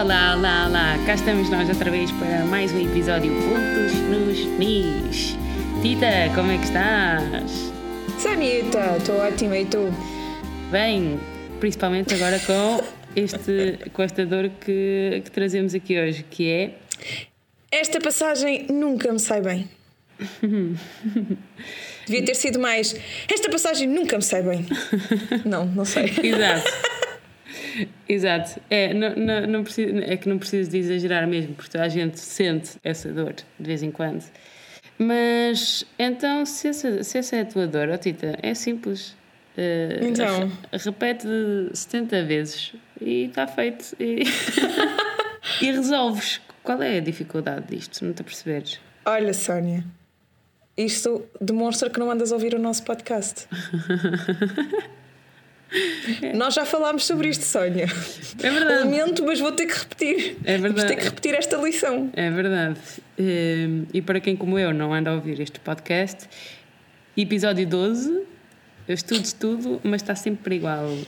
Olá, olá, olá! Cá estamos nós outra vez para mais um episódio Pontos nos Nis. Tita, como é que estás? Sanita, estou ótima e tu? Bem, principalmente agora com, este, com esta dor que, que trazemos aqui hoje, que é. Esta passagem nunca me sai bem. Devia ter sido mais. Esta passagem nunca me sai bem. Não, não sei. Exato. Exato. É, não, não, não preciso, é que não preciso de exagerar mesmo, porque a gente sente essa dor de vez em quando. Mas então, se essa, se essa é a tua dor, oh, Tita, é simples. Uh, Então. Repete 70 vezes e está feito. E, e resolves. Qual é a dificuldade disto? Não te perceberes? Olha, Sónia, isto demonstra que não andas a ouvir o nosso podcast. Nós já falámos sobre isto, Sónia. É verdade. Lamento, mas vou ter que repetir. É verdade. ter que repetir esta lição. É verdade. Um, E para quem, como eu, não anda a ouvir este podcast, episódio 12, eu estudo, estudo, mas está sempre igual. Uh,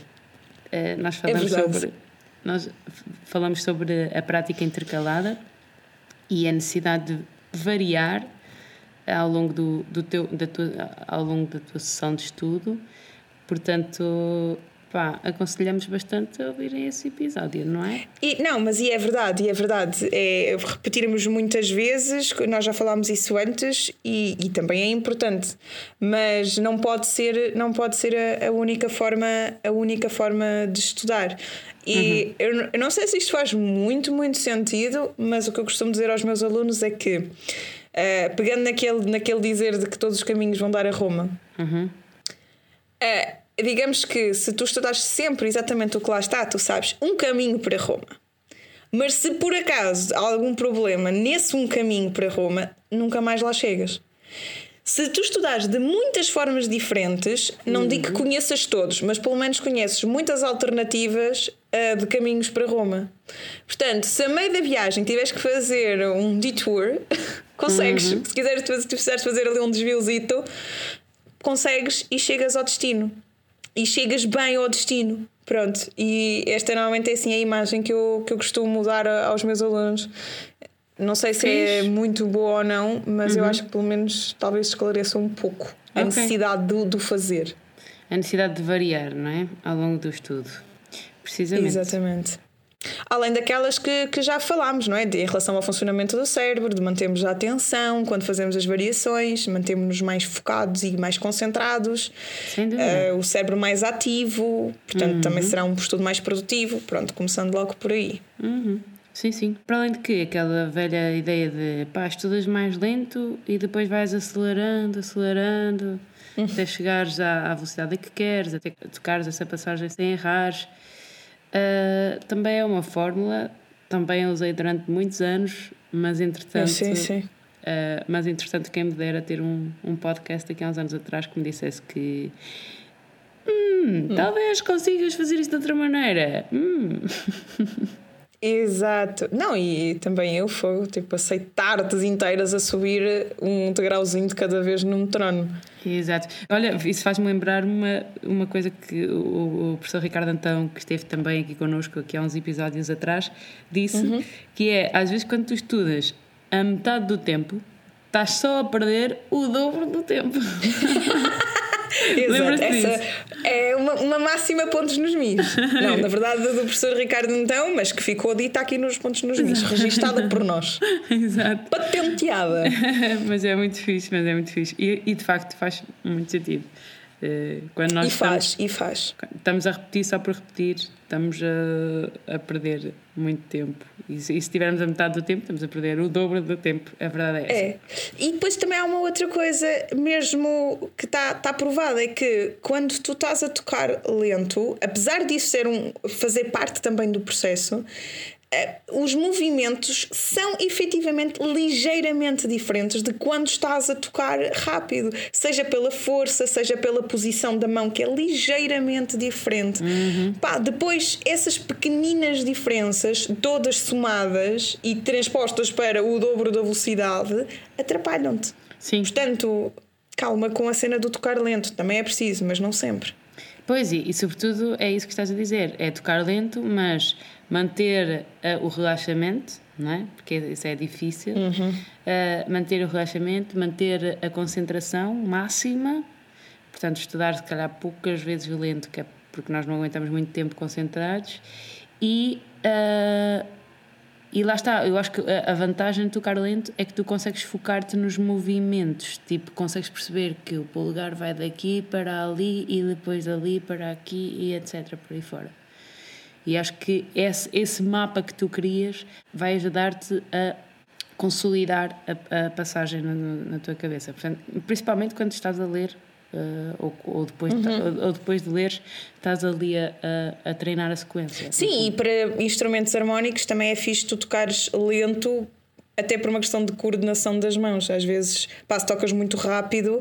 Nós falamos verdade. sobre. Nós falamos sobre a prática intercalada e a necessidade de variar ao longo, do, do teu, da tua, ao longo da tua sessão de estudo. Portanto, pá, aconselhamos bastante a ouvirem esse episódio, não é? E, não, mas e é verdade, e é verdade. É, repetirmos muitas vezes, nós já falámos isso antes e, e também é importante, mas não pode ser, não pode ser a, a única forma, a única forma de estudar. E eu, n- eu não sei se isto faz muito, muito sentido, mas o que eu costumo dizer aos meus alunos é que, eh, pegando naquele, naquele dizer de que todos os caminhos vão dar a Roma, é, digamos que se tu estudares sempre exatamente o que lá está, tu sabes um caminho para Roma. Mas se por acaso há algum problema nesse um caminho para Roma, nunca mais lá chegas. Se tu estudares de muitas formas diferentes, não digo que conheças todos, mas pelo menos conheces muitas alternativas ah, de caminhos para Roma. Portanto, se a meio da viagem tiveres que fazer um detour, consegues. Se quiseres, se precisares fazer ali um desviozito, consegues e chegas ao destino. E chegas bem ao destino. Pronto. E esta normalmente é assim a imagem que eu, que eu costumo dar aos meus alunos. Não sei se é Fixe. muito boa ou não, mas eu acho que pelo menos talvez esclareça um pouco a Ok. necessidade do, do fazer. A necessidade de variar, não é? Ao longo do estudo. Precisamente. Exatamente. Além daquelas que, que já falámos, não é? De, em relação ao funcionamento do cérebro, de mantermos a atenção quando fazemos as variações, mantermos-nos mais focados e mais concentrados, eh, o cérebro mais ativo, portanto também será um estudo mais produtivo. Pronto, começando logo por aí. Uhum. Sim, sim. Para além de que aquela velha ideia de pá, estudas mais lento e depois vais acelerando, acelerando, até chegares à, à velocidade que queres, até tocares essa passagem sem errares. Ah, também é uma fórmula, também a usei durante muitos anos, mas entretanto. sim, sim. ah, mas entretanto, quem me dera ter um, um podcast aqui há uns anos atrás que me dissesse que. "Hum, talvez consigas fazer isso de outra maneira. Hum. Exato. Não, e também eu fui, tipo, passei tardes inteiras a subir um degrauzinho de cada vez num trono. Exato. Olha, isso faz-me lembrar uma, uma coisa que o, o professor Ricardo Antão, que esteve também aqui connosco aqui há uns episódios atrás, disse que é, às vezes quando tu estudas a metade do tempo, estás só a perder o dobro do tempo. Exato. Essa é uma, uma máxima pontos nos mis. Não, na verdade, do professor Ricardo então, mas que ficou dita aqui nos pontos nos mis, registada por nós. Exato. Patenteada. mas é muito fixe, mas é muito fixe. E, e de facto faz muito sentido. Eh, Quando nós E faz, estamos- e faz. Estamos a repetir só por repetir, estamos a, a perder muito tempo. E se, e se tivermos a metade do tempo, estamos a perder o dobro do tempo. A verdade é essa. É. E depois também há uma outra coisa, mesmo que está tá provada, é que quando tu estás a tocar lento, apesar disso ser um, fazer parte também do processo, os movimentos são efetivamente ligeiramente diferentes de quando estás a tocar rápido, seja pela força, seja pela posição da mão, que é ligeiramente diferente. Pá, depois, essas pequeninas diferenças, todas somadas e transpostas para o dobro da velocidade, atrapalham-te. Sim. Portanto, calma com a cena do tocar lento, também é preciso, mas não sempre. Pois, e, e sobretudo é isso que estás a dizer: é tocar lento, mas manter uh, o relaxamento, não é? Porque isso é difícil. Uhum. Uh, manter o relaxamento, manter a concentração máxima. Portanto, estudar se calhar poucas vezes lento, que é porque nós não aguentamos muito tempo concentrados. E, uh, e lá está, eu acho que a vantagem de tocar lento é que tu consegues focar-te nos movimentos, tipo, consegues perceber que o polegar vai daqui para ali e depois ali para aqui e etc. por aí fora. E acho que esse, esse mapa que tu crias vai ajudar-te a consolidar a, a passagem na, na, tua cabeça. Portanto, principalmente quando estás a ler Uh, ou, ou, depois uhum. ou, ou, depois de ler estás ali a, a, a treinar a sequência. Sim, e para instrumentos harmónicos também é fixe tu tocares lento até por uma questão de coordenação das mãos. Às vezes, pá, se tocas muito rápido,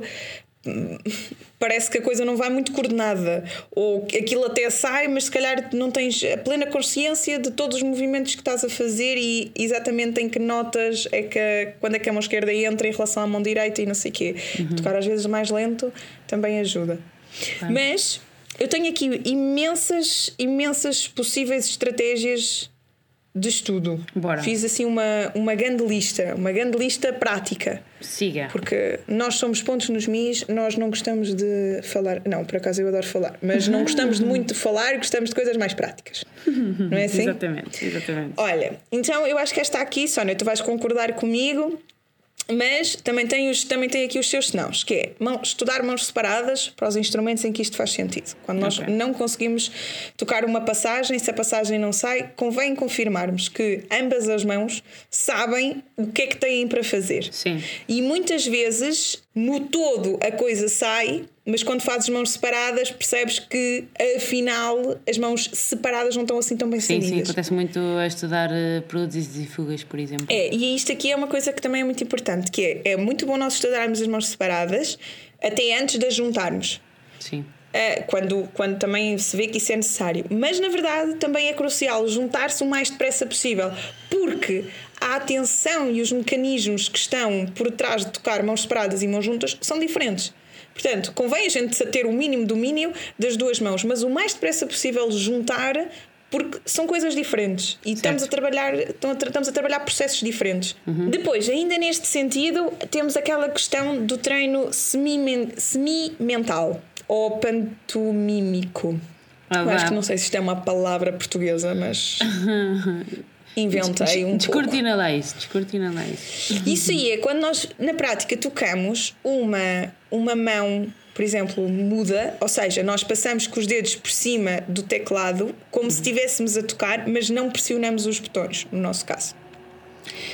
parece que a coisa não vai muito coordenada ou aquilo até sai, mas se calhar não tens a plena consciência de todos os movimentos que estás a fazer e exatamente em que notas é que quando é que a mão esquerda entra em relação à mão direita e não sei o quê. Uhum. Tocar às vezes mais lento também ajuda. Mas eu tenho aqui imensas, imensas possíveis estratégias de estudo. Bora. Fiz assim uma, uma grande lista, uma grande lista prática. Siga. Porque nós somos pontos nos mis, nós não gostamos de falar. Não, por acaso eu adoro falar, mas não gostamos de muito de falar, gostamos de coisas mais práticas. Não é assim? exatamente, exatamente. Olha, então eu acho que esta aqui, Sónia, tu vais concordar comigo mas também tem, os, também tem aqui os seus senãos, que é mão, estudar mãos separadas para os instrumentos em que isto faz sentido. Quando nós okay. não conseguimos tocar uma passagem, se a passagem não sai, convém confirmarmos que ambas as mãos sabem o que é que têm para fazer. Sim. E muitas vezes, no todo, a coisa sai, mas quando fazes mãos separadas percebes que afinal as mãos separadas não estão assim tão bem sim, Sim, sim, acontece muito a estudar uh, produtos e fugas, por exemplo. É, e isto aqui é uma coisa que também é muito importante, que é, é muito bom nós estudarmos as mãos separadas até antes de as juntarmos. Sim. Uh, quando, quando também se vê que isso é necessário. Mas na verdade também é crucial juntar-se o mais depressa possível, porque a atenção e os mecanismos que estão por trás de tocar mãos separadas e mãos juntas são diferentes. Portanto, convém a gente ter o mínimo domínio das duas mãos, mas o mais depressa possível juntar porque são coisas diferentes e estamos a trabalhar estamos a trabalhar processos diferentes. Uhum. Depois, ainda neste sentido, temos aquela questão do treino semi-mental ou pantomímico. Ah, acho que não sei se isto é uma palavra portuguesa, mas inventei um descortina pouco. lá isso, descortina lá isso. Isso aí é quando nós, na prática, tocamos uma, uma mão, por exemplo, muda, ou seja, nós passamos com os dedos por cima do teclado como se estivéssemos a tocar, mas não pressionamos os botões, no nosso caso.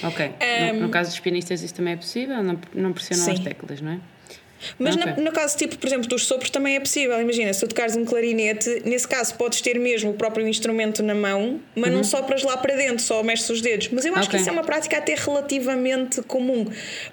Ok. Um, no, no, caso dos pianistas isso também é possível, não, não pressionam sim. as teclas, não é? Mas okay. no caso, tipo, por exemplo, dos sopros também é possível. Imagina, se tu tocares um clarinete, nesse caso podes ter mesmo o próprio instrumento na mão, mas uhum. não sopras lá para dentro, só mexes os dedos. Mas eu acho okay. que isso é uma prática até relativamente comum.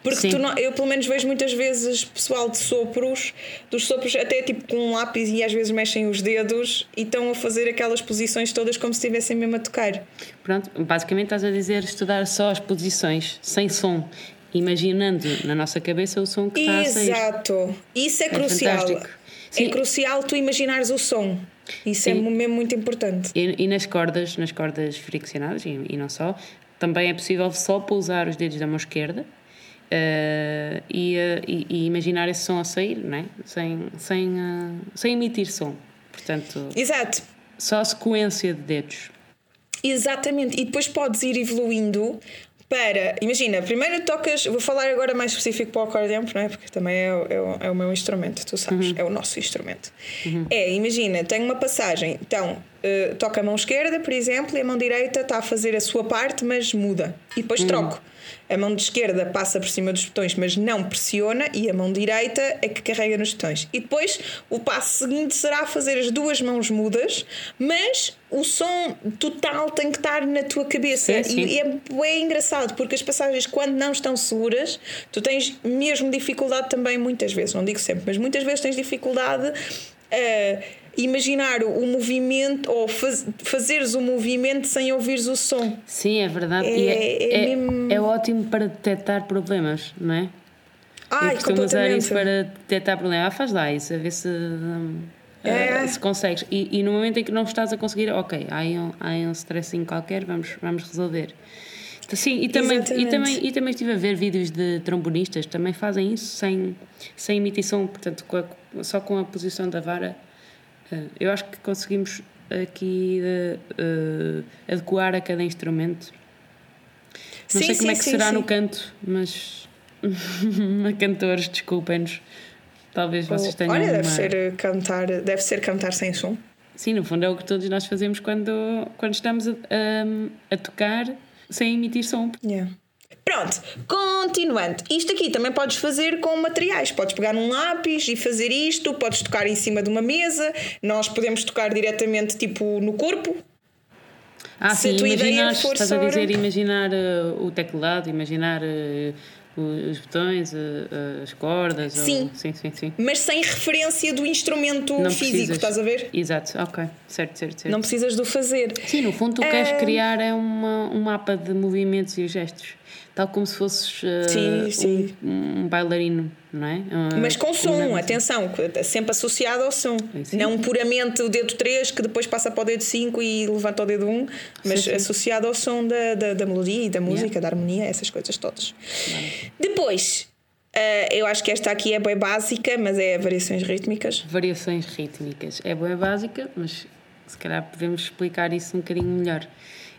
Porque tu não, eu pelo menos vejo muitas vezes pessoal de sopros, dos sopros até tipo com um lápis e às vezes mexem os dedos e estão a fazer aquelas posições todas como se estivessem mesmo a tocar. Pronto, basicamente estás a dizer estudar só as posições, sem som imaginando na nossa cabeça o som que está a sair. Exato. Isso é, é crucial. É crucial tu imaginares o som. Isso é Sim. é mesmo muito importante. E, e, nas cordas, nas cordas friccionadas, e, e, não só, também é possível só pousar os dedos da mão esquerda uh, e, uh, e, imaginar esse som a sair, não é? sem, sem, uh, sem emitir som. Portanto, Exato. só a sequência de dedos. Exatamente, e depois podes ir evoluindo para. Imagina, primeiro tocas. Vou falar agora mais específico para o acordeão, não é? Porque também é, é, é o meu instrumento, tu sabes, uhum. é o nosso instrumento. Uhum. É, imagina, tenho uma passagem, então uh, toca a mão esquerda, por exemplo, e a mão direita está a fazer a sua parte, mas muda. E depois uhum. troco. A mão de esquerda passa por cima dos botões, mas não pressiona, e a mão direita é que carrega nos botões. E depois o passo seguinte será fazer as duas mãos mudas, mas o som total tem que estar na tua cabeça. Sim, sim. E é, é engraçado, porque as passagens, quando não estão seguras, tu tens mesmo dificuldade também, muitas vezes, não digo sempre, mas muitas vezes tens dificuldade a imaginar o movimento ou faz, fazeres o movimento sem ouvires o som. Sim, é verdade. É, é, é, é, mesmo... é ótimo para detectar problemas, não é? Ai, Eu costumo usar isso para detectar problemas. Ah, faz lá isso, a ver se. Hum, É. Uh, se consegues. E, e, no momento em que não estás a conseguir, ok, há aí um, há um stressinho qualquer, vamos, vamos resolver. Sim, e também, e, também, e também estive a ver vídeos de trombonistas, também fazem isso sem, sem emitição, portanto, com a, só com a posição da vara. Uh, eu acho que conseguimos aqui uh, adequar a cada instrumento. Não sim, sei como sim, é que sim, será no canto, mas cantores, desculpem-nos. Talvez vocês tenham. Olha, uma... deve ser cantar, deve ser cantar sem som. Sim, no fundo é o que todos nós fazemos quando, quando estamos a, a, a tocar sem emitir som. Yeah. Pronto, continuando. Isto aqui também podes fazer com materiais. Podes pegar um lápis e fazer isto, podes tocar em cima de uma mesa. Nós podemos tocar diretamente tipo no corpo. Ah, Se sim, imaginar, for estás a dizer imaginar uh, o teclado, imaginar uh, os botões, as cordas. Sim. Ou... sim, sim, sim. Mas sem referência do instrumento não físico, precisas. estás a ver? Exato, ok, certo, certo, certo. Não precisas do fazer. Sim, no fundo tu queres é... criar é uma, um mapa de movimentos e gestos tal como se fosses uh, sim, sim. Um, um, bailarino, não é? Uh, Mas com som, atenção, sempre associado ao som. Sim. Não puramente o dedo 3 que depois passa para o dedo 5 e levanta o dedo 1, mas associado ao som da, da, da melodia e da música, yeah. da harmonia, essas coisas todas. Depois, Uh, eu acho que esta aqui é bem básica, mas é variações rítmicas. Variações rítmicas. É bem básica, mas se calhar podemos explicar isso um bocadinho melhor.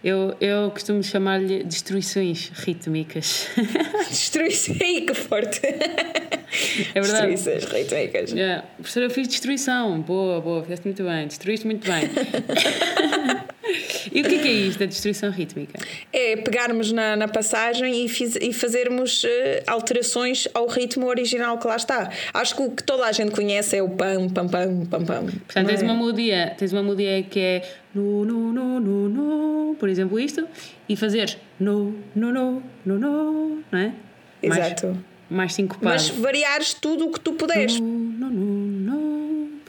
Eu, eu costumo chamar-lhe destruições rítmicas. Destruições, que forte! É verdade. Destruições rítmicas. Yeah. Professora, eu fiz destruição. Boa, boa, fizeste muito bem. Destruíste muito bem. e o que é, que é isto, a destruição rítmica? É pegarmos na, na passagem e, fiz, e fazermos uh, alterações ao ritmo original que lá está. Acho que o que toda a gente conhece é o pam, pam, pam, pam, pam. Portanto, tens é? uma melodia, tens uma melodia que é no, no, no, no, no, por exemplo, isto, e fazer no, no, no, no, no, não é? Exato. Mais, mais sincopado. Mas variares tudo o que tu puderes. No, no, no,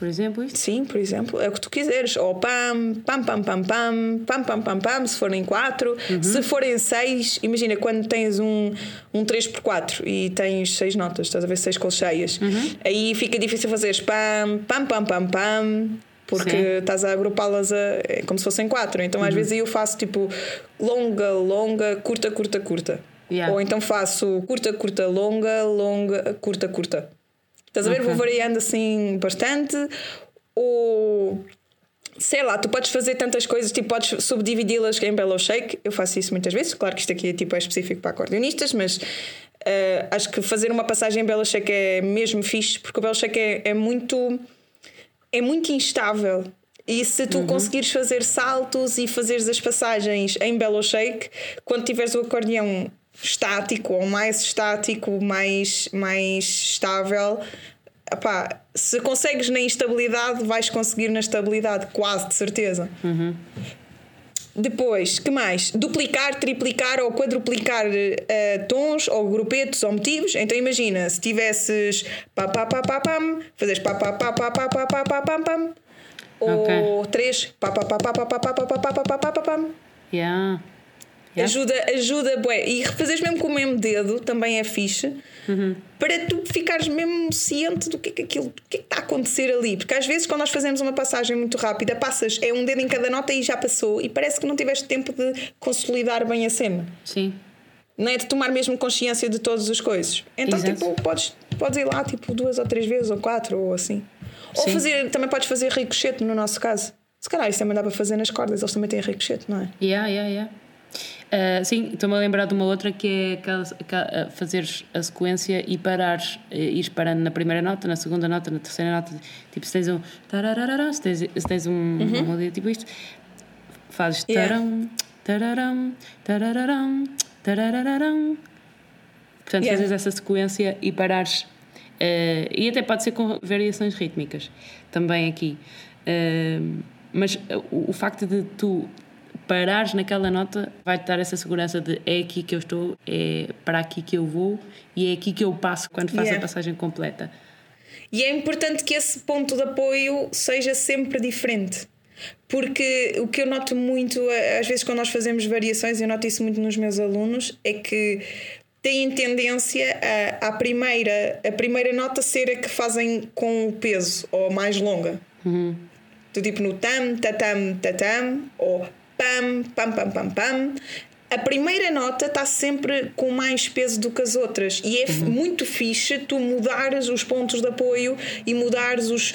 por exemplo, isto? Sim, por exemplo, é o que tu quiseres. Ou pam, pam, pam, pam, pam, pam, pam, pam, pam, se forem quatro. Uhum. Se forem seis, imagina quando tens um, um 3x4 e tens seis notas, estás a ver seis colcheias, uhum. aí fica difícil fazeres pam, pam, pam, pam, pam porque Sim. estás a agrupá-las é como se fossem quatro. Então às uhum. vezes eu faço tipo longa, longa, curta, curta, curta. Yeah. Ou então faço curta, curta, longa, longa, curta, curta. Estás a ver? Okay. Vou variando assim bastante. Ou sei lá, tu podes fazer tantas coisas, tipo, podes subdividi-las em bellow shake. Eu faço isso muitas vezes. Claro que isto aqui é, tipo, é específico para acordeonistas, mas uh, acho que fazer uma passagem em bellow shake é mesmo fixe, porque o bellow shake é, é muito é muito instável. E se tu uhum. conseguires fazer saltos e fazeres as passagens em bellow shake, quando tiveres o acordeão estático ou mais estático, mais, mais estável, epá, se consegues na instabilidade, vais conseguir na estabilidade, quase de certeza. Uhum. Depois, que mais? Duplicar, triplicar ou quadruplicar uh, tons ou grupetos ou motivos. Então imagina, se tivesses pá pá pá pá pam, fazes pá pá pá pá pá pá pá pá pam pam. Ou três pá pá pá pá pá pá pá pá pá pá pá pá pá pam. Yeah. Yeah. Ajuda, ajuda, bué. E refazeres mesmo com o mesmo dedo também é fixe. Uhum. Para tu ficares mesmo ciente do que é que aquilo, do que, é que está a acontecer ali. Porque às vezes, quando nós fazemos uma passagem muito rápida, passas, é um dedo em cada nota e já passou, e parece que não tiveste tempo de consolidar bem a cena. Sim. Não é de tomar mesmo consciência de todas as coisas. Então, Exato. tipo, podes, podes ir lá tipo duas ou três vezes, ou quatro, ou assim. Sim. Ou fazer, também podes fazer ricochete no nosso caso. Se calhar isso também dá para fazer nas cordas, eles também têm ricochete, não é? Yeah, yeah, yeah. Uh, sim, estou-me a lembrar de uma outra que é aquela, fazeres a sequência e parares, uh, ires parando na primeira nota, na segunda nota, na terceira nota. Tipo, se tens um. Se tens, se tens um, uhum. melodia tipo isto, fazes. Taram, tararam, tarararam, tarararam. Portanto, yeah. fazes essa sequência e parares. Uh, e até pode ser com variações rítmicas também aqui. Uh, mas o, o facto de tu parares naquela nota vai-te dar essa segurança de é aqui que eu estou, é para aqui que eu vou e é aqui que eu passo quando faço yeah. a passagem completa. E é importante que esse ponto de apoio seja sempre diferente. Porque o que eu noto muito, às vezes, quando nós fazemos variações, eu noto isso muito nos meus alunos, é que têm tendência a, a, primeira, a primeira nota ser a que fazem com o peso ou mais longa. Uhum. Do tipo no tam, tatam, tatam, ou pam, pam, pam, pam, pam. A primeira nota está sempre com mais peso do que as outras e é uhum. muito fixe tu mudares os pontos de apoio e mudares os,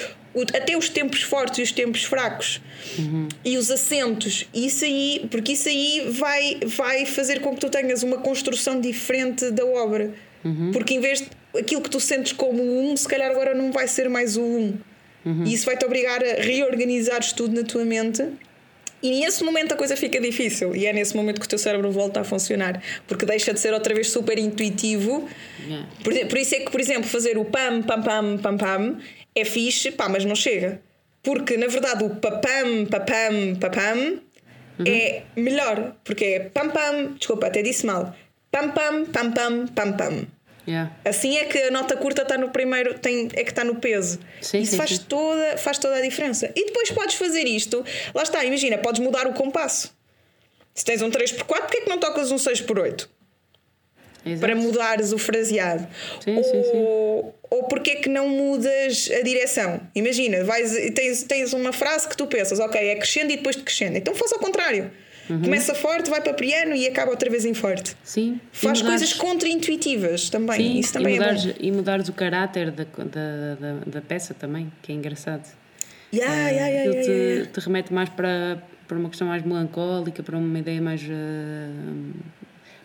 até os tempos fortes e os tempos fracos uhum. e os acentos isso aí porque isso aí vai vai fazer com que tu tenhas uma construção diferente da obra uhum. porque em vez de aquilo que tu sentes como um se calhar agora não vai ser mais o um uhum. e isso vai te obrigar a reorganizares tudo na tua mente e nesse momento a coisa fica difícil e é nesse momento que o teu cérebro volta a funcionar porque deixa de ser outra vez super intuitivo yeah. por, por isso é que por exemplo fazer o pam pam pam pam pam é fixe, pá, mas não chega. Porque na verdade o papam, papam, papam uhum. é melhor. Porque é pam pam, desculpa, até disse mal. Pam pam, pam pam, pam pam. Yeah. Assim é que a nota curta está no primeiro, tem, é que está no peso. Sim, Isso sim, faz, sim. Toda, faz toda a diferença. E depois podes fazer isto. Lá está, imagina, podes mudar o compasso. Se tens um 3x4, porquê é que não tocas um 6x8? Exato. Para mudares o fraseado. Sim, ou, sim, sim. ou porque é que não mudas a direção? Imagina, vais, tens, tens uma frase que tu pensas, ok, é crescendo e depois de crescendo. Então faz ao contrário. Uhum. Começa forte, vai para piano e acaba outra vez em forte. Sim. Faz coisas contra-intuitivas também. Sim, Isso também e, é mudares, bom. e mudares o caráter da, da, da, da peça também, que é engraçado. Yeah, yeah, yeah, Aquilo yeah, te, yeah, yeah. te remete mais para, para uma questão mais melancólica, para uma ideia mais, eh,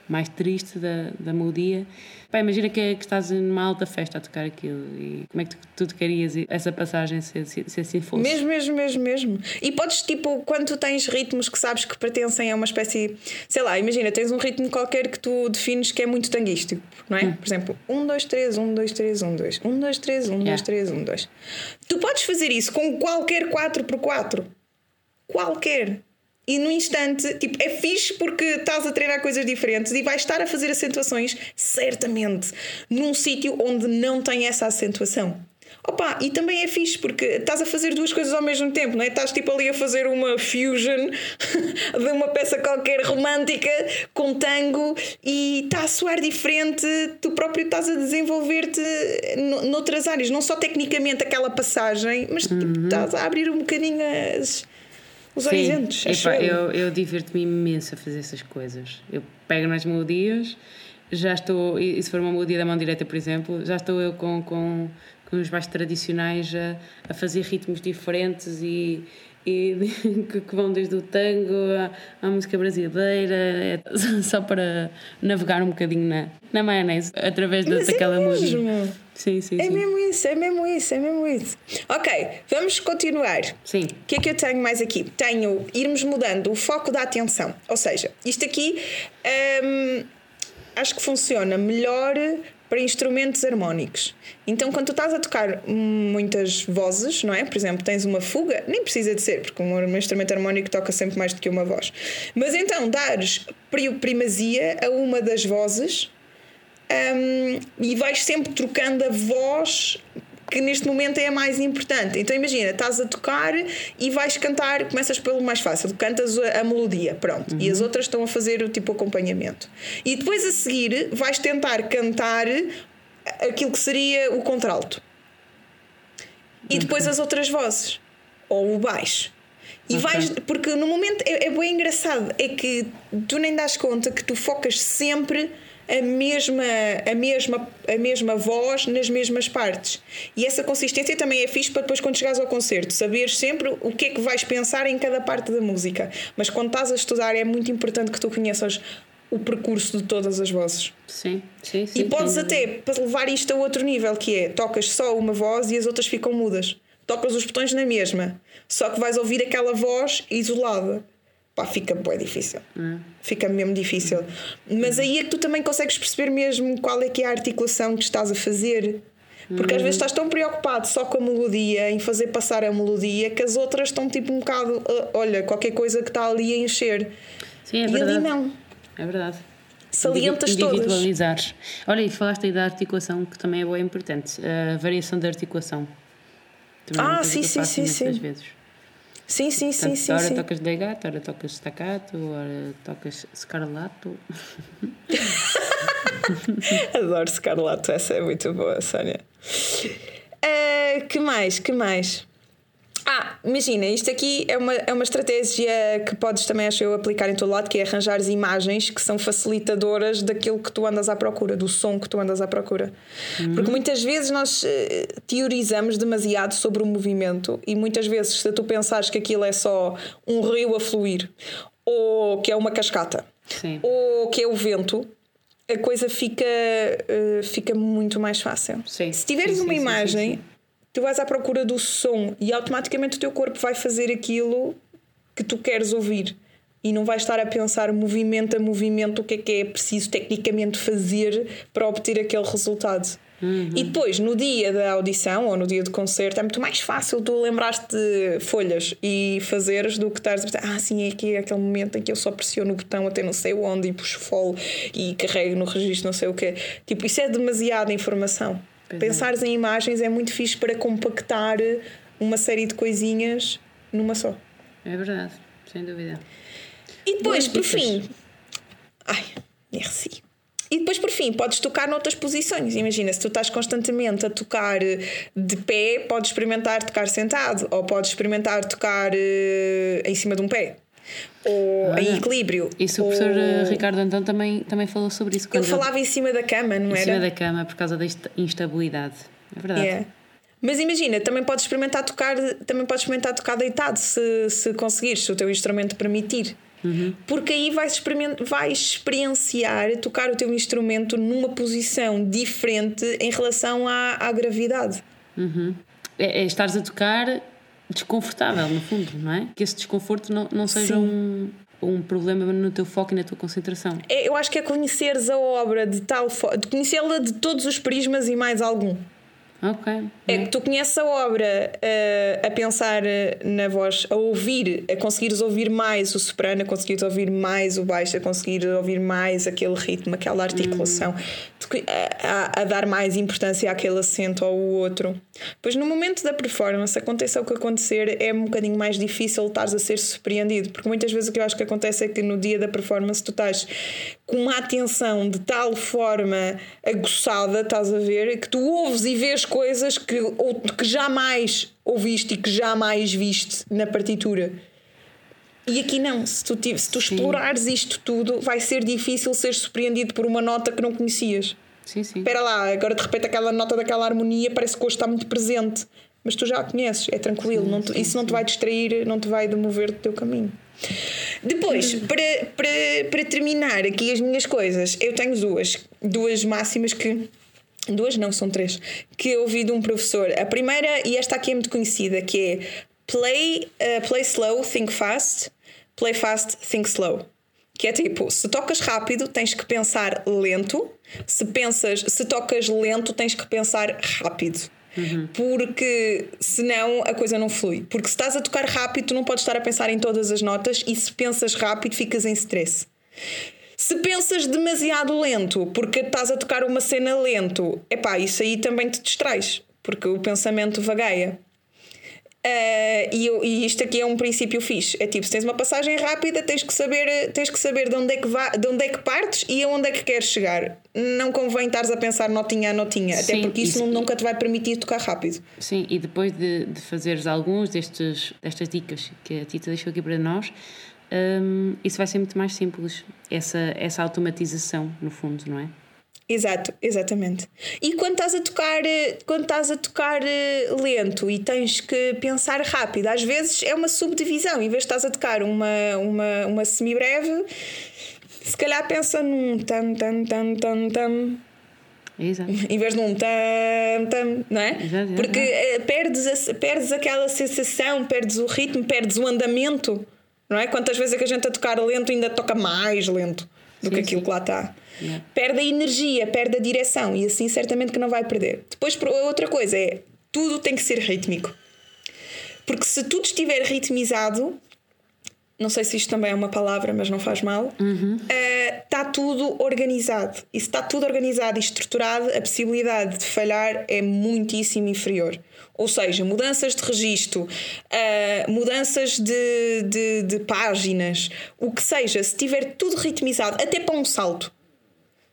mais triste da, da melodia. Pá, imagina que, é- que estás numa alta festa a tocar aquilo e como é que tu, tu querias essa passagem se, se, se assim fosse? Mesmo, mesmo, mesmo, mesmo. E podes, tipo, quando tu tens ritmos que sabes que pertencem a uma espécie. Sei lá, imagina, tens um ritmo qualquer que tu defines que é muito tanguístico, não é? Por exemplo, 1, 2, 3, 1, 2, 3, 1, 2. 1, 2, 3, 1, 2, Yeah. 3, 1, 2. Tu podes fazer isso com qualquer 4x4. Qualquer. E no instante, tipo, é fixe porque estás a treinar coisas diferentes e vais estar a fazer acentuações, certamente, num sítio onde não tem essa acentuação. Opa, e também é fixe porque estás a fazer duas coisas ao mesmo tempo, não é? Estás tipo ali a fazer uma fusion de uma peça qualquer romântica com tango e está a soar diferente, tu próprio estás a desenvolver-te no- noutras áreas, não só tecnicamente aquela passagem, mas tipo, estás a abrir um bocadinho as, os horizontes. acho Epá, eu. eu, divirto-me imenso a fazer essas coisas. Eu pego nas melodias, já estou, e se for uma melodia da mão direita, por exemplo, já estou eu com, com, com os baixos tradicionais a, a fazer ritmos diferentes e, e que, vão desde o tango à, à música brasileira, é só para navegar um bocadinho na, na maionese através da, é daquela música. mesmo. Sim, sim, É sim. mesmo isso, é mesmo isso, é mesmo isso. Ok, vamos continuar. Sim. O que é que eu tenho mais aqui? Tenho irmos mudando o foco da atenção. Ou seja, isto aqui hum, acho que funciona melhor para instrumentos harmónicos. Então, quando tu estás a tocar muitas vozes, não é? Por exemplo, tens uma fuga, nem precisa de ser, porque um instrumento harmónico toca sempre mais do que uma voz. Mas então, dares pri- primazia a uma das vozes hum, e vais sempre trocando a voz que neste momento é a mais importante. Então imagina, estás a tocar e vais cantar, começas pelo mais fácil, cantas a, a melodia, pronto, e as outras estão a fazer o tipo acompanhamento. E depois a seguir vais tentar cantar aquilo que seria o contralto. E depois as outras vozes, ou o baixo. E Ok. vais, porque no momento é, é bem engraçado, é que tu nem das conta que tu focas sempre a mesma, a, mesma, a mesma voz nas mesmas partes. E essa consistência também é fixe para depois, quando chegares ao concerto, saberes sempre o que é que vais pensar em cada parte da música. Mas quando estás a estudar, é muito importante que tu conheças o percurso de todas as vozes. Sim, sim, sim. E podes sem até para levar isto a outro nível, que é tocas só uma voz e as outras ficam mudas. Tocas os botões na mesma, só que vais ouvir aquela voz isolada. Pá, fica bem difícil. Fica mesmo difícil. Mas aí é que tu também consegues perceber mesmo qual é que é a articulação que estás a fazer. Porque às vezes estás tão preocupado só com a melodia, em fazer passar a melodia, que as outras estão tipo um bocado, "Ah, olha, qualquer coisa que está ali a encher. Sim, é e verdade. ali não. É verdade. Salientas Indivi- todas. Olha, e falaste aí da articulação, que também é bem importante. A variação da articulação. Também é Ah, coisa sim, sim, sim, sim. vezes. Sim, sim, sim, Portanto, sim. ora sim. tocas legato, ora tocas staccato, ora tocas scarlato. Adoro Scarlato, essa é muito boa, Sónia. Uh, que mais? Que mais? Ah, imagina, isto aqui é uma, é uma estratégia que podes também, acho eu, aplicar em todo lado, que é arranjar imagens que são facilitadoras daquilo que tu andas à procura, do som que tu andas à procura. Uhum. Porque muitas vezes nós uh, teorizamos demasiado sobre o movimento e muitas vezes, se tu pensares que aquilo é só um rio a fluir, ou que é uma cascata, Sim. ou que é o vento, a coisa fica, uh, fica muito mais fácil. Sim. Se tiveres sim, uma imagem tu vais à procura do som e automaticamente o teu corpo vai fazer aquilo que tu queres ouvir e não vais estar a pensar movimento a movimento o que é que é preciso tecnicamente fazer para obter aquele resultado. Uhum. E depois, no dia da audição ou no dia do concerto, é muito mais fácil tu lembrar-te de folhas e fazeres do que estares a pensar, ah, sim, é aqui é aquele momento em que eu só pressiono o botão até não sei onde e puxo follow e carrego no registro não sei o quê. Tipo, isso é demasiada informação. Pois Pensares é. em imagens é muito fixe para compactar uma série de coisinhas numa só. É verdade, sem dúvida. E depois, por fim. Ai, merci. E depois, por fim, podes tocar noutras posições. Imagina, se tu estás constantemente a tocar de pé, podes experimentar tocar sentado, ou podes experimentar tocar uh, em cima de um pé ou Olha, em equilíbrio. Isso ou... o professor eh, Ricardo Antão também, também falou sobre isso. Ele falava em cima da cama, não em era? Em cima da cama, por causa da instabilidade. É verdade. Yeah. Mas imagina, também podes experimentar tocar, também podes experimentar tocar deitado, se, se conseguires, se o teu instrumento permitir. Uhum. Porque aí vais, vais experienciar tocar o teu instrumento numa posição diferente em relação à, à gravidade. Uhum. É, é estares a tocar desconfortável, no fundo, não é? Que esse desconforto não, não seja um, um problema no teu foco e na tua concentração. É, eu acho que é conheceres a obra de tal forma, de conhecê-la de todos os prismas e mais algum. Ok. É que tu conheces a obra uh, a pensar eh, na voz, a ouvir, a conseguires ouvir mais o soprano, a conseguires ouvir mais o baixo, a conseguir ouvir mais aquele ritmo, aquela articulação, hum. a, a, a, dar mais importância àquele acento ou o outro. Pois no momento da performance, aconteça o que acontecer, é um bocadinho mais difícil estares a ser surpreendido, porque muitas vezes o que eu acho que acontece é que no dia da performance tu estás com uma atenção de tal forma aguçada, estás a ver, que tu ouves e vês coisas que, ou, que jamais ouviste e que jamais viste na partitura. E aqui não, se tu, se tu explorares isto tudo, vai ser difícil ser surpreendido por uma nota que não conhecias. Sim, sim. Espera lá, agora de repente aquela nota daquela harmonia parece que hoje está muito presente, mas tu já a conheces, é tranquilo, sim, não te, isso não te vai distrair, não te vai demover do teu caminho. Depois, para, para, para terminar aqui as minhas coisas, eu tenho duas, duas máximas que duas não, são três, que eu ouvi de um professor. A primeira, e esta aqui é muito conhecida, que é play, uh, play slow, think fast, play fast, think slow. Que é tipo, se tocas rápido, tens que pensar lento. Se pensas, se tocas lento, tens que pensar rápido. Uhum. Porque senão a coisa não flui. Porque se estás a tocar rápido, tu não podes estar a pensar em todas as notas e se pensas rápido, ficas em stress. Se pensas demasiado lento, porque estás a tocar uma cena lento, epá, isso aí também te distrais, porque o pensamento vagueia. Uh, e, e, isto aqui é um princípio fixe. É tipo, se tens uma passagem rápida, tens que saber, tens que saber de, onde é que vá, de onde é que partes e aonde é que queres chegar. Não convém estares a pensar notinha a notinha, Sim, até porque isso, isso nunca te vai permitir tocar rápido. Sim, e depois de, de fazeres alguns destes, destas dicas que a Tita deixou aqui para nós, um, isso vai ser muito mais simples, essa, essa automatização, no fundo, não é? Exato, exatamente. E quando estás a tocar, quando estás a tocar eh, lento e tens que pensar rápido, às vezes é uma subdivisão. Em vez de estás a tocar uma, uma, uma semi-breve, se calhar pensa num tam tam tam tam tam. Exato. Em vez de um tam tam, não é? Exato, Porque eh, perdes, perdes aquela sensação, perdes o ritmo, perdes o andamento, não é? Quantas vezes é que a gente a tocar lento ainda toca mais lento do sim, que aquilo sim. que lá está. Yeah. Perde a energia, perde a direção e assim certamente que não vai perder. Depois, outra coisa é tudo tem que ser rítmico. Porque se tudo estiver ritmizado, não sei se isto também é uma palavra, mas não faz mal, uhum. está uh, tudo organizado. E se está tudo organizado e estruturado, a possibilidade de falhar é muitíssimo inferior. Ou seja, mudanças de registro, uh, mudanças de, de, de páginas, o que seja, se tiver tudo ritmizado, até para um salto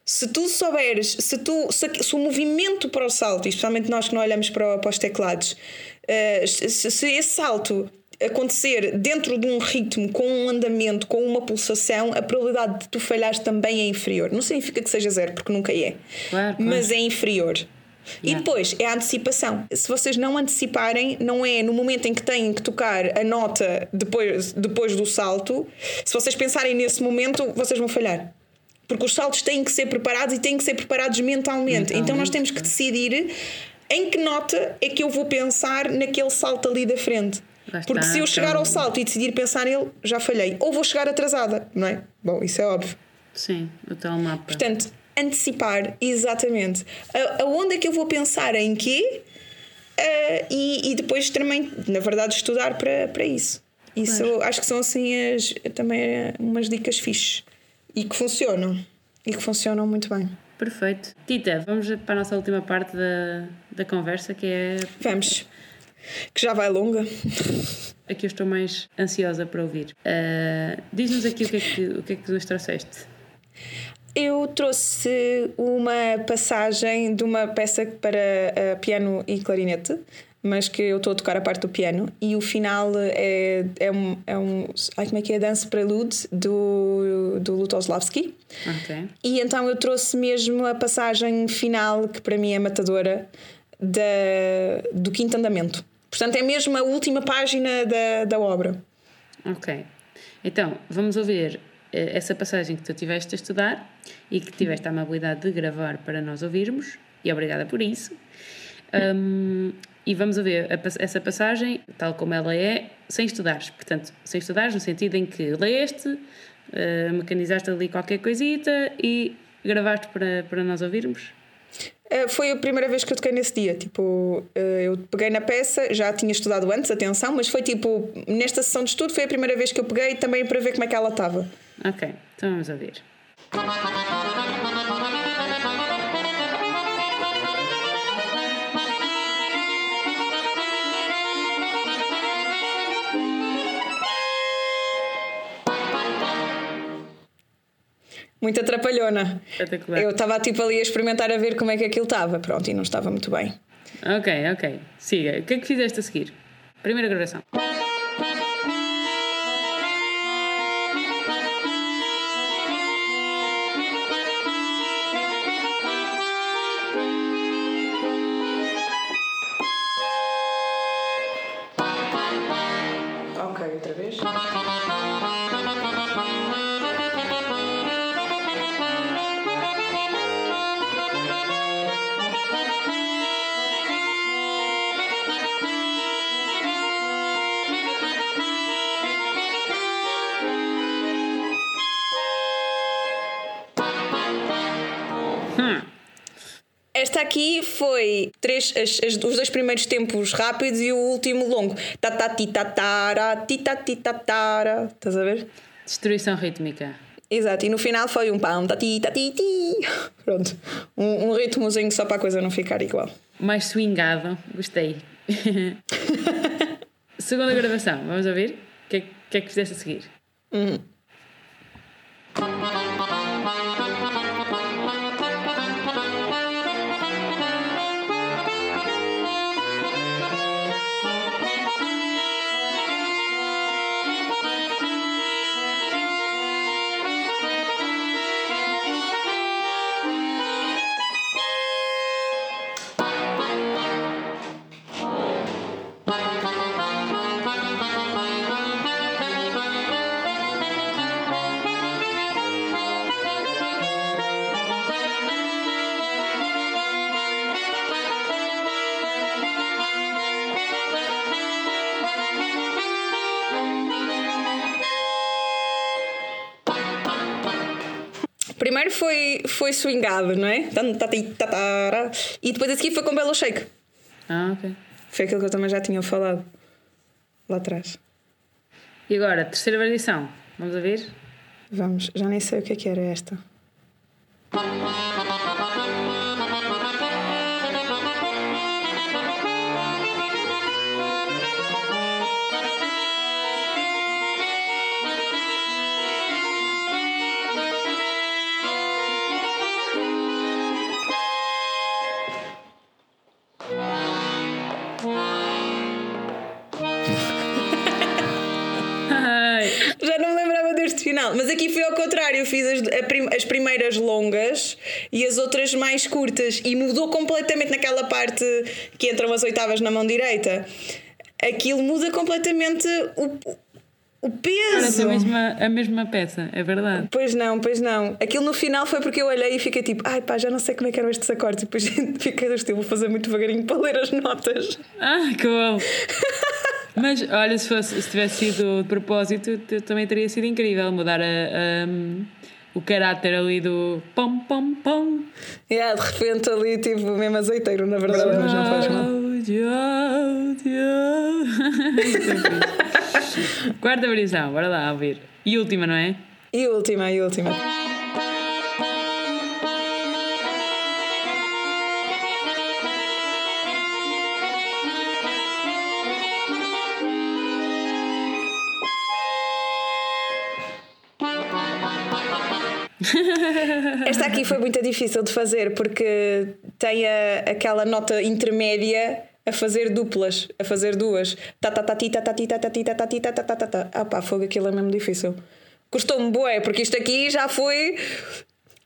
Se tu souberes, se, tu, se, se o movimento para o salto, especialmente nós que não olhamos para, para os teclados, uh, se, se esse salto acontecer dentro de um ritmo, com um andamento, com uma pulsação, a probabilidade de tu falhares também é inferior. Não significa que seja zero, porque nunca é. Claro, claro. Mas é inferior. E Yeah. depois é a antecipação. Se vocês não anteciparem, não é no momento em que têm que tocar a nota depois, depois do salto, se vocês pensarem nesse momento, vocês vão falhar. Porque os saltos têm que ser preparados e têm que ser preparados mentalmente. então nós Mentalmente, temos que decidir em que nota é que eu vou pensar naquele salto ali da frente. Está, Porque se eu chegar então- ao salto e decidir pensar nele, já falhei. Ou vou chegar atrasada, não é? Bom, isso é óbvio. Sim, o tal mapa. Portanto, antecipar, exatamente. A- Aonde é que eu vou pensar em quê? Ah, e, e depois também, na verdade, estudar para, para isso. Isso acho que são assim as, também eh, umas dicas fixes e que funcionam. E que funcionam muito bem. Perfeito. Tita, vamos para a nossa última parte da, da conversa, que é Vamos. Que já vai longa. a que eu estou mais ansiosa para ouvir. Ah, Diz-nos aqui o que, é que, o que é que nos trouxeste. Eu trouxe uma passagem de uma peça para eh, piano e clarinete, mas que eu estou a tocar a parte do piano, e o final é, é um. É um ai, como é que é? Dance Prelude do, do Lutoslavski. Ok. E então eu trouxe mesmo a passagem final, que para mim é matadora, da, do quinto andamento. Portanto, é mesmo a última página da, da obra. Ok. Então, vamos ouvir eh, essa passagem que tu tiveste a estudar e que tiveste a amabilidade de gravar para nós ouvirmos, e obrigada por isso. Um, e vamos ouvir a essa passagem, tal como ela é, sem estudares. Portanto, sem estudares no sentido em que leste, eh, mecanizaste ali qualquer coisita e gravaste para, para nós ouvirmos. Uh, Foi a primeira vez que eu toquei nesse dia. Tipo, uh, eu peguei na peça, já tinha estudado antes, atenção, mas foi tipo, nesta sessão de estudo, foi a primeira vez que eu peguei também para ver como é que ela estava. Ok, então vamos ouvir. Muito atrapalhona. Espetacular. Eu estava tipo ali a experimentar a ver como é que aquilo estava. Pronto, e não estava muito bem. Ok, ok. Siga. O que é que fizeste a seguir? Primeira gravação. Aqui foi três, as- as- os dois primeiros tempos rápidos e o último longo. Tatatitatara, titatitatara. Estás a ver? Destruição rítmica. Exato, e no final foi um pam, tati, tati, ti. Pronto. Um, um ritmozinho só para a coisa não ficar igual. Mais swingado. Gostei. Segunda gravação. Vamos ouvir? O que, é, o que é que fizeste a seguir? Primeiro foi, foi swingado, não é? Tan, tati, tatara. E depois a seguir foi com Belo Shake. Ah, ok. Foi aquilo que eu também já tinha falado lá atrás. E agora, terceira variação. Vamos ouvir? Vamos, já nem sei o que é que era esta. Mas aqui foi ao contrário, eu fiz as, prim, as primeiras longas e as outras mais curtas e mudou completamente naquela parte que entram as oitavas na mão direita. Aquilo muda completamente o, o peso. A mesma, a mesma peça, é verdade. Pois não, pois não. Aquilo no final foi porque eu olhei e fiquei tipo, ai pá, já não sei como é que eram estes acordes. E depois fiquei do estilo, vou fazer muito devagarinho para ler as notas. Ah, bom! Mas olha, se, fosse, se tivesse sido de propósito, também teria sido incrível mudar a, a, o caráter ali do pom pom pom. Yeah, de repente ali, tipo, mesmo azeiteiro, na verdade, mas não faz mal. Quarta versão, bora lá ouvir. E última, não é? E última, e última. Esta aqui foi muito difícil de fazer porque tem a, aquela nota intermédia a fazer duplas, a fazer duas. Ta. Ah pá, fogo, aquilo é mesmo difícil. Custou-me boé, porque isto aqui já foi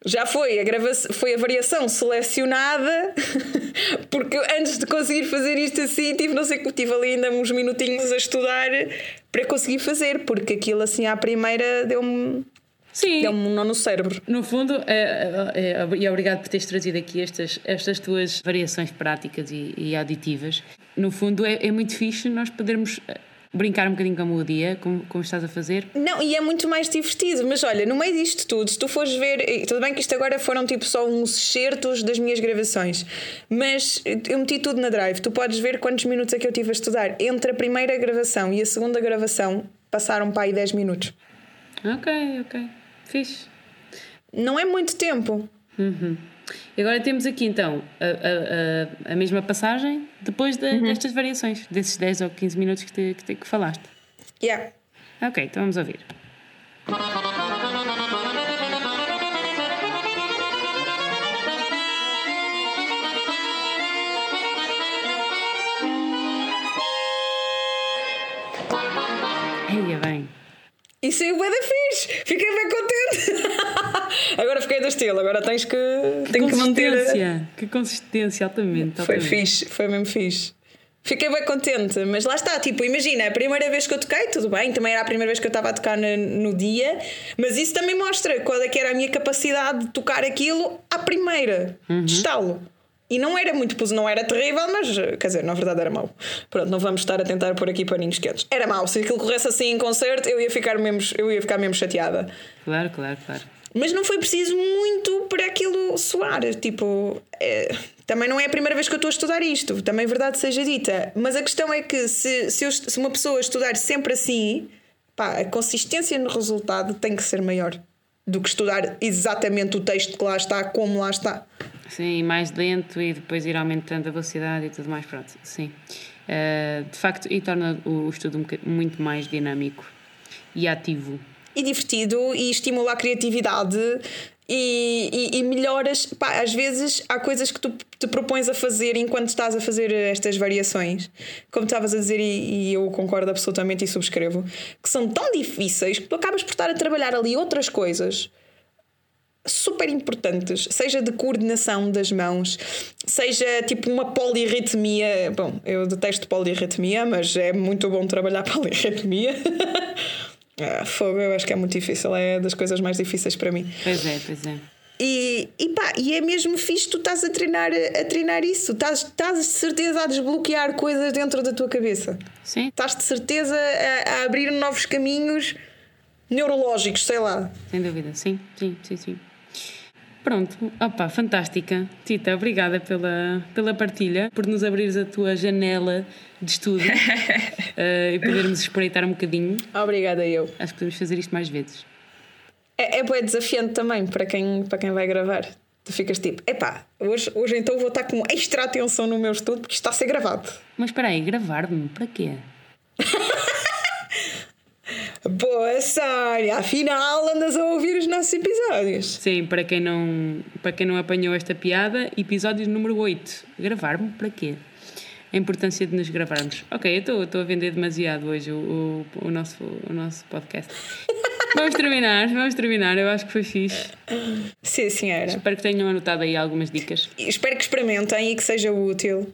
já foi a gravação, foi a variação selecionada, porque antes de conseguir fazer isto assim, tive não sei que tive ali ainda uns minutinhos a estudar para conseguir fazer, porque aquilo assim à primeira deu-me Sim. Deu-me um nó no cérebro. No fundo, é, é, é, e obrigado por teres trazido aqui estas, estas tuas variações práticas e, e auditivas. No fundo, é, é muito fixe nós podermos eh, brincar um bocadinho com a melodia, como, como estás a fazer. Não, e é muito mais divertido. Mas olha, no meio disto tudo, se tu fores ver, tudo bem que isto agora foram tipo só uns certos das minhas gravações, mas eu meti tudo na drive. Tu podes ver quantos minutos é que eu tive a estudar. Entre a primeira gravação e a segunda gravação passaram para aí 10 minutos. Ok, ok. Fixe. Não é muito tempo. Uhum. E agora temos aqui então a, a, a, mesma passagem depois de, uhum. destas variações, desses 10 ou 15 minutos que, te, que, te, que falaste. Yeah. Ok, então vamos ouvir. Eia bem. E saiu bem da fixe. Fiquei bem contente. agora fiquei da estilo, agora tens que, que tem que manter. Que consistência, altamente, altamente. Foi fixe, foi mesmo fixe. Fiquei bem contente, mas lá está, tipo, imagina, a primeira vez que eu toquei, tudo bem, também era a primeira vez que eu estava a tocar no, no, dia, mas isso também mostra qual é que era a minha capacidade de tocar aquilo à primeira, uhum. de estalo. E não era muito, não era terrível, mas quer dizer, na verdade era mau. Pronto, não vamos estar a tentar pôr aqui paninhos quentes. Era mau, se aquilo corresse assim em concerto, eu ia ficar mesmo, eu ia ficar mesmo chateada. Claro, claro, claro. Mas não foi preciso muito para aquilo soar. Tipo, é, também não é a primeira vez que eu estou a estudar isto, também é verdade seja dita. Mas a questão é que se, se, eu, se uma pessoa estudar sempre assim, pá, a consistência no resultado tem que ser maior do que estudar exatamente o texto que lá está, como lá está. Sim, mais lento e depois ir aumentando a velocidade e tudo mais, pronto, sim. Uh, de facto, e torna o estudo muito mais dinâmico e ativo. E divertido e estimula a criatividade e, e, e, melhoras. Pá, às vezes há coisas que tu te propões a fazer enquanto estás a fazer estas variações, como estavas a dizer, e, e, eu concordo absolutamente e subscrevo, que são tão difíceis que tu acabas por estar a trabalhar ali outras coisas super importantes, seja de coordenação das mãos, seja tipo uma polirritmia. Bom, eu detesto polirritmia, mas é muito bom trabalhar polirritmia. ah, fogo, eu acho que é muito difícil, é das coisas mais difíceis para mim. Pois é, pois é. E, e pá, e é mesmo fixe tu estás a treinar, a treinar isso. Estás, estás de certeza a desbloquear coisas dentro da tua cabeça. Sim. Estás de certeza a, a abrir novos caminhos neurológicos, sei lá. Sem dúvida, sim, sim, sim, sim. Pronto, opa, fantástica. Tita, obrigada pela, pela partilha, por nos abrires a tua janela de estudo uh, e podermos espreitar um bocadinho. Obrigada, eu. Acho que podemos fazer isto mais vezes. É, é bem desafiante também para quem, para quem vai gravar. Tu ficas tipo, epá, hoje, hoje então vou estar com extra atenção no meu estudo porque está a ser gravado. Mas espera aí, gravar-me? Para quê? Boa, Sónia! Afinal, andas a ouvir os nossos episódios. Sim, para quem não, para quem não apanhou esta piada, episódio número 8. Gravar-me para quê? A importância de nos gravarmos. Ok, eu estou a vender demasiado hoje o, o, o, nosso, o nosso podcast. vamos terminar, vamos terminar. Eu acho que foi fixe. Sim, senhora. Espero que tenham anotado aí algumas dicas. Espero que experimentem e que seja útil.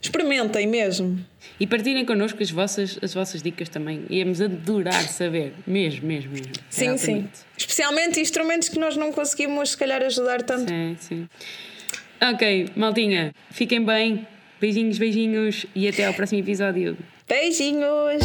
Experimentem mesmo. E partirem connosco as vossas, as vossas dicas também. Iamos adorar saber, mesmo, mesmo, mesmo. Sim, sim. Especialmente instrumentos que nós não conseguimos, se calhar, ajudar tanto. Sim, sim. Ok, maldinha. fiquem bem. Beijinhos, beijinhos e até ao próximo episódio. Beijinhos!